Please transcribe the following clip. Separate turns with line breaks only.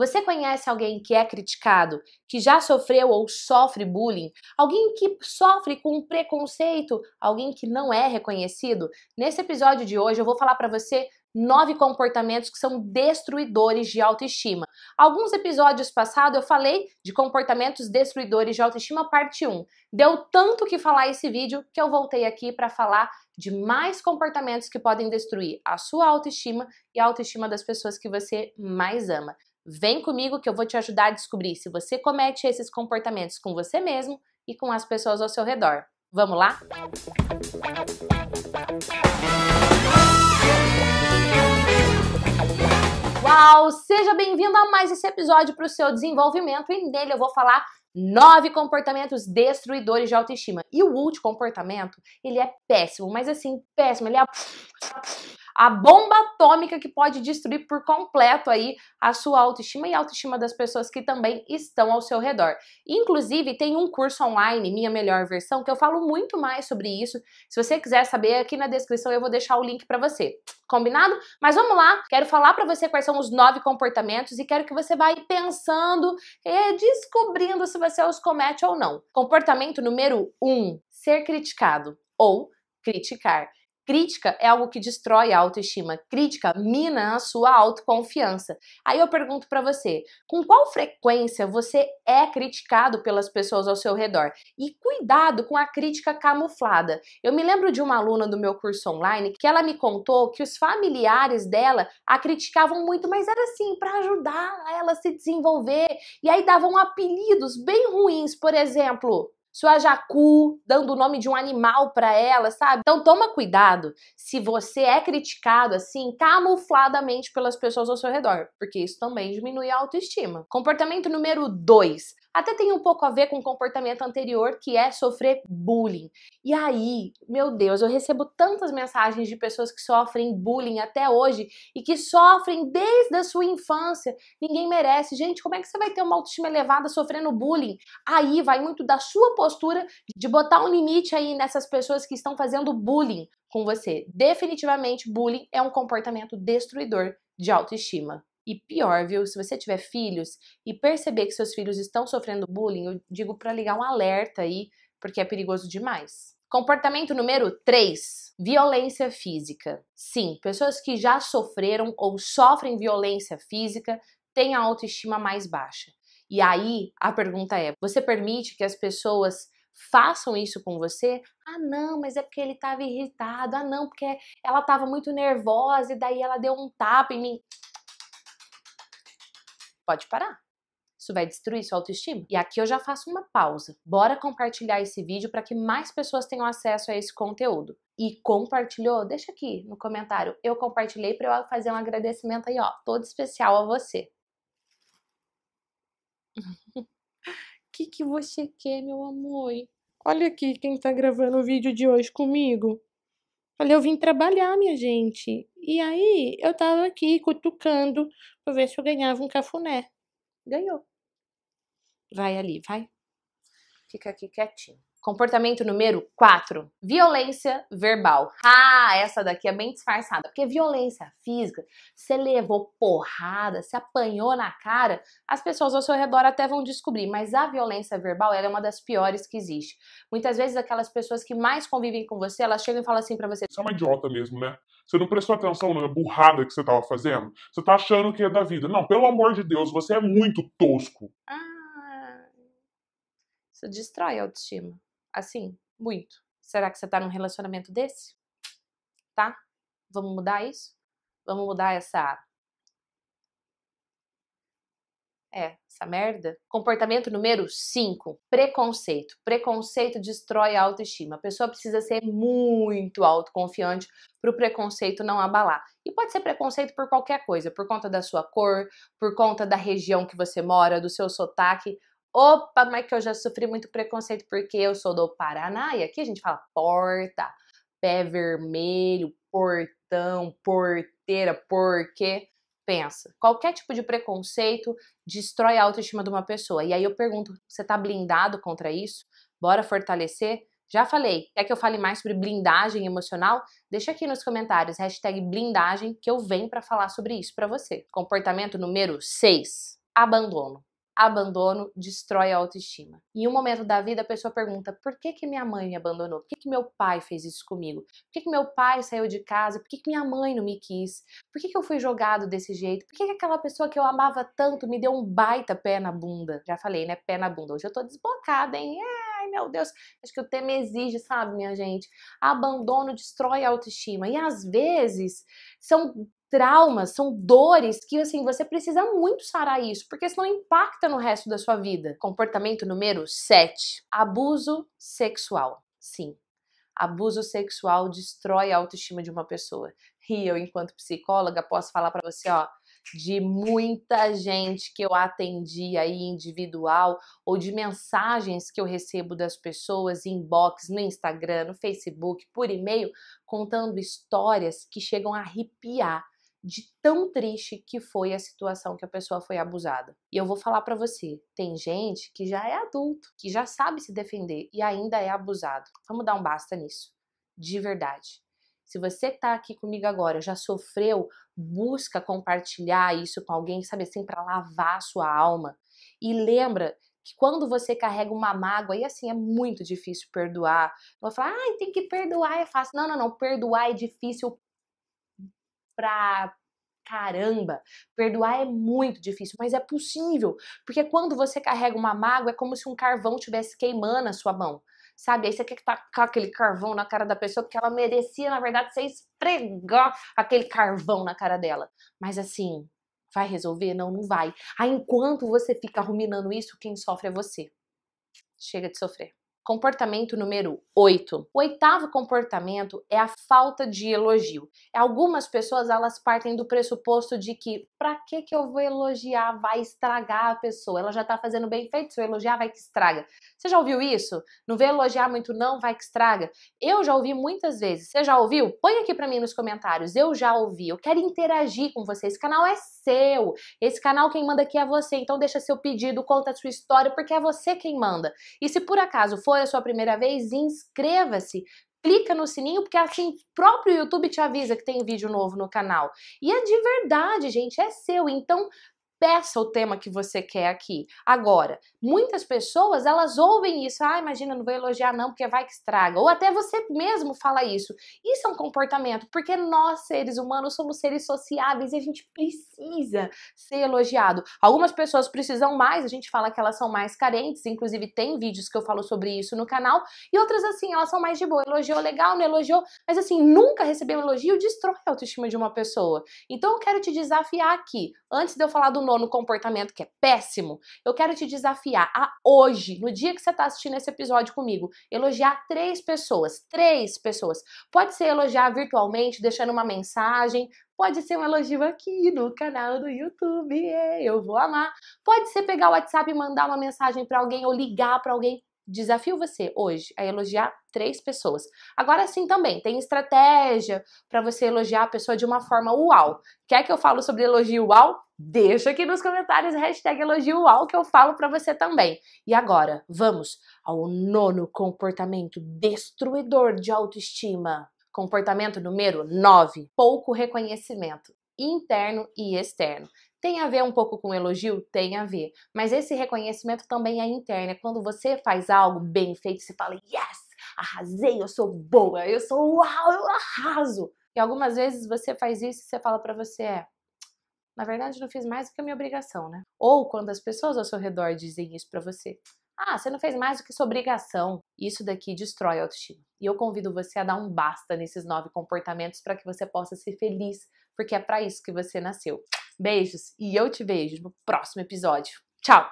Você conhece alguém que é criticado, que já sofreu ou sofre bullying? Alguém que sofre com preconceito? Alguém que não é reconhecido? Nesse episódio de hoje eu vou falar para você nove comportamentos que são destruidores de autoestima. Alguns episódios passados eu falei de comportamentos destruidores de autoestima, parte 1. Deu tanto que falar esse vídeo que eu voltei aqui para falar de mais comportamentos que podem destruir a sua autoestima e a autoestima das pessoas que você mais ama. Vem comigo que eu vou te ajudar a descobrir se você comete esses comportamentos com você mesmo e com as pessoas ao seu redor. Vamos lá? Uau! Seja bem-vindo a mais esse episódio para o seu desenvolvimento e nele eu vou falar nove comportamentos destruidores de autoestima. E o último comportamento, ele é péssimo, mas assim, péssimo, ele é a bomba atômica que pode destruir por completo aí a sua autoestima e a autoestima das pessoas que também estão ao seu redor. Inclusive, tem um curso online, Minha Melhor Versão, que eu falo muito mais sobre isso. Se você quiser saber, aqui na descrição eu vou deixar o link para você. Combinado? Mas vamos lá, quero falar para você quais são os nove comportamentos e quero que você vá pensando e descobrindo se você os comete ou não. Comportamento número um: ser criticado ou criticar. Crítica é algo que destrói a autoestima. Crítica mina a sua autoconfiança. Aí eu pergunto para você, com qual frequência você é criticado pelas pessoas ao seu redor? E cuidado com a crítica camuflada. Eu me lembro de uma aluna do meu curso online que ela me contou que os familiares dela a criticavam muito, mas era assim para ajudar ela a se desenvolver. E aí davam apelidos bem ruins, por exemplo, sua jacu, dando o nome de um animal para ela, sabe? Então toma cuidado se você é criticado assim camufladamente pelas pessoas ao seu redor, porque isso também diminui a autoestima. Comportamento número 2. Até tem um pouco a ver com o comportamento anterior, que é sofrer bullying. E aí, meu Deus, eu recebo tantas mensagens de pessoas que sofrem bullying até hoje e que sofrem desde a sua infância. Ninguém merece. Gente, como é que você vai ter uma autoestima elevada sofrendo bullying? Aí vai muito da sua postura de botar um limite aí nessas pessoas que estão fazendo bullying com você. Definitivamente, bullying é um comportamento destruidor de autoestima. E pior, viu? Se você tiver filhos e perceber que seus filhos estão sofrendo bullying, eu digo para ligar um alerta aí, porque é perigoso demais. Comportamento número 3: violência física. Sim, pessoas que já sofreram ou sofrem violência física têm a autoestima mais baixa. E aí a pergunta é: você permite que as pessoas façam isso com você? Ah, não, mas é porque ele estava irritado. Ah, não, porque ela estava muito nervosa e daí ela deu um tapa em mim pode parar. Isso vai destruir sua autoestima. E aqui eu já faço uma pausa. Bora compartilhar esse vídeo para que mais pessoas tenham acesso a esse conteúdo. E compartilhou? Deixa aqui no comentário. Eu compartilhei para eu fazer um agradecimento aí, ó, todo especial a você. Que, que você quer, meu amor? Olha aqui quem tá gravando o vídeo de hoje comigo. Olha, eu vim trabalhar, minha gente. E aí, eu tava aqui cutucando pra ver se eu ganhava um cafuné. Ganhou. Vai ali, vai. Fica aqui quietinho. Comportamento número 4, violência verbal. Ah, essa daqui é bem disfarçada, porque violência física, você levou porrada, se apanhou na cara, as pessoas ao seu redor até vão descobrir, mas a violência verbal é uma das piores que existe. Muitas vezes aquelas pessoas que mais convivem com você, elas chegam e falam assim para você:
Você é uma idiota mesmo, né? Você não prestou atenção na burrada que você tava fazendo? Você tá achando que é da vida. Não, pelo amor de Deus, você é muito tosco.
Ah, isso destrói a autoestima. Assim, muito. Será que você tá num relacionamento desse? Tá? Vamos mudar isso? Vamos mudar essa. É, essa merda. Comportamento número 5, preconceito. Preconceito destrói a autoestima. A pessoa precisa ser muito autoconfiante para o preconceito não abalar. E pode ser preconceito por qualquer coisa, por conta da sua cor, por conta da região que você mora, do seu sotaque. Opa, mas que eu já sofri muito preconceito porque eu sou do Paraná e aqui a gente fala porta, pé vermelho, portão, porteira, porque pensa, qualquer tipo de preconceito destrói a autoestima de uma pessoa. E aí eu pergunto, você tá blindado contra isso? Bora fortalecer? Já falei, quer que eu fale mais sobre blindagem emocional? Deixa aqui nos comentários, hashtag blindagem, que eu venho para falar sobre isso para você. Comportamento número 6 abandono abandono destrói a autoestima. Em um momento da vida, a pessoa pergunta: por que, que minha mãe me abandonou? Por que, que meu pai fez isso comigo? Por que, que meu pai saiu de casa? Por que, que minha mãe não me quis? Por que, que eu fui jogado desse jeito? Por que, que aquela pessoa que eu amava tanto me deu um baita pé na bunda? Já falei, né? Pé na bunda. Hoje eu tô desbocada, hein? Ai, meu Deus. Acho que o tema exige, sabe, minha gente? Abandono destrói a autoestima. E às vezes são traumas, são dores que assim você precisa muito sarar isso, porque senão impacta no resto da sua vida. Comportamento número 7, abuso sexual. Sim. Abuso sexual destrói a autoestima de uma pessoa. E eu, enquanto psicóloga, posso falar para você, ó, de muita gente que eu atendi aí individual ou de mensagens que eu recebo das pessoas inbox, no Instagram, no Facebook, por e-mail, contando histórias que chegam a arrepiar de tão triste que foi a situação que a pessoa foi abusada. E eu vou falar para você, tem gente que já é adulto, que já sabe se defender e ainda é abusado. Vamos dar um basta nisso, de verdade. Se você tá aqui comigo agora já sofreu, busca compartilhar isso com alguém, sabe assim, para lavar a sua alma. E lembra que quando você carrega uma mágoa, e assim é muito difícil perdoar. Vou falar, ah, tem que perdoar, é fácil. Não, não, não. Perdoar é difícil pra caramba. Perdoar é muito difícil, mas é possível. Porque quando você carrega uma mágoa, é como se um carvão estivesse queimando a sua mão. Sabe? Aí você quer tacar aquele carvão na cara da pessoa, porque ela merecia, na verdade, você esfregar aquele carvão na cara dela. Mas assim, vai resolver? Não, não vai. Aí enquanto você fica ruminando isso, quem sofre é você. Chega de sofrer. Comportamento número 8. O oitavo comportamento é a falta de elogio. Algumas pessoas elas partem do pressuposto de que para que que eu vou elogiar vai estragar a pessoa. Ela já tá fazendo bem feito, se eu elogiar vai que estraga. Você já ouviu isso? Não vê elogiar muito não, vai que estraga. Eu já ouvi muitas vezes. Você já ouviu? Põe aqui para mim nos comentários. Eu já ouvi. Eu quero interagir com você. Esse canal é seu. Esse canal quem manda aqui é você. Então deixa seu pedido, conta a sua história porque é você quem manda. E se por acaso for foi a sua primeira vez, inscreva-se, clica no sininho, porque assim o próprio YouTube te avisa que tem vídeo novo no canal. E é de verdade, gente, é seu. Então peça o tema que você quer aqui. Agora, muitas pessoas, elas ouvem isso, ah, imagina, não vou elogiar não, porque vai que estraga. Ou até você mesmo fala isso. Isso é um comportamento, porque nós, seres humanos, somos seres sociáveis e a gente precisa ser elogiado. Algumas pessoas precisam mais, a gente fala que elas são mais carentes, inclusive tem vídeos que eu falo sobre isso no canal, e outras assim, elas são mais de boa, elogiou legal, não elogiou, mas assim, nunca receber um elogio destrói a autoestima de uma pessoa. Então eu quero te desafiar aqui, antes de eu falar do nono comportamento que é péssimo, eu quero te desafiar a hoje, no dia que você está assistindo esse episódio comigo, elogiar três pessoas. Três pessoas. Pode ser elogiar virtualmente, deixando uma mensagem, Pode ser um elogio aqui no canal do YouTube, eu vou amar. Pode ser pegar o WhatsApp e mandar uma mensagem para alguém ou ligar para alguém. Desafio você hoje a elogiar três pessoas. Agora sim também, tem estratégia para você elogiar a pessoa de uma forma uau. Quer que eu falo sobre elogio uau? Deixa aqui nos comentários hashtag elogio uau que eu falo para você também. E agora, vamos ao nono comportamento destruidor de autoestima. Comportamento número 9, pouco reconhecimento interno e externo. Tem a ver um pouco com elogio? Tem a ver. Mas esse reconhecimento também é interno. É quando você faz algo bem feito, você fala, yes, arrasei, eu sou boa, eu sou uau, eu arraso. E algumas vezes você faz isso e você fala para você, é, na verdade não fiz mais do que a minha obrigação, né? Ou quando as pessoas ao seu redor dizem isso para você, ah, você não fez mais do que sua obrigação. Isso daqui destrói a autoestima. E eu convido você a dar um basta nesses nove comportamentos para que você possa ser feliz, porque é para isso que você nasceu. Beijos e eu te vejo no próximo episódio. Tchau!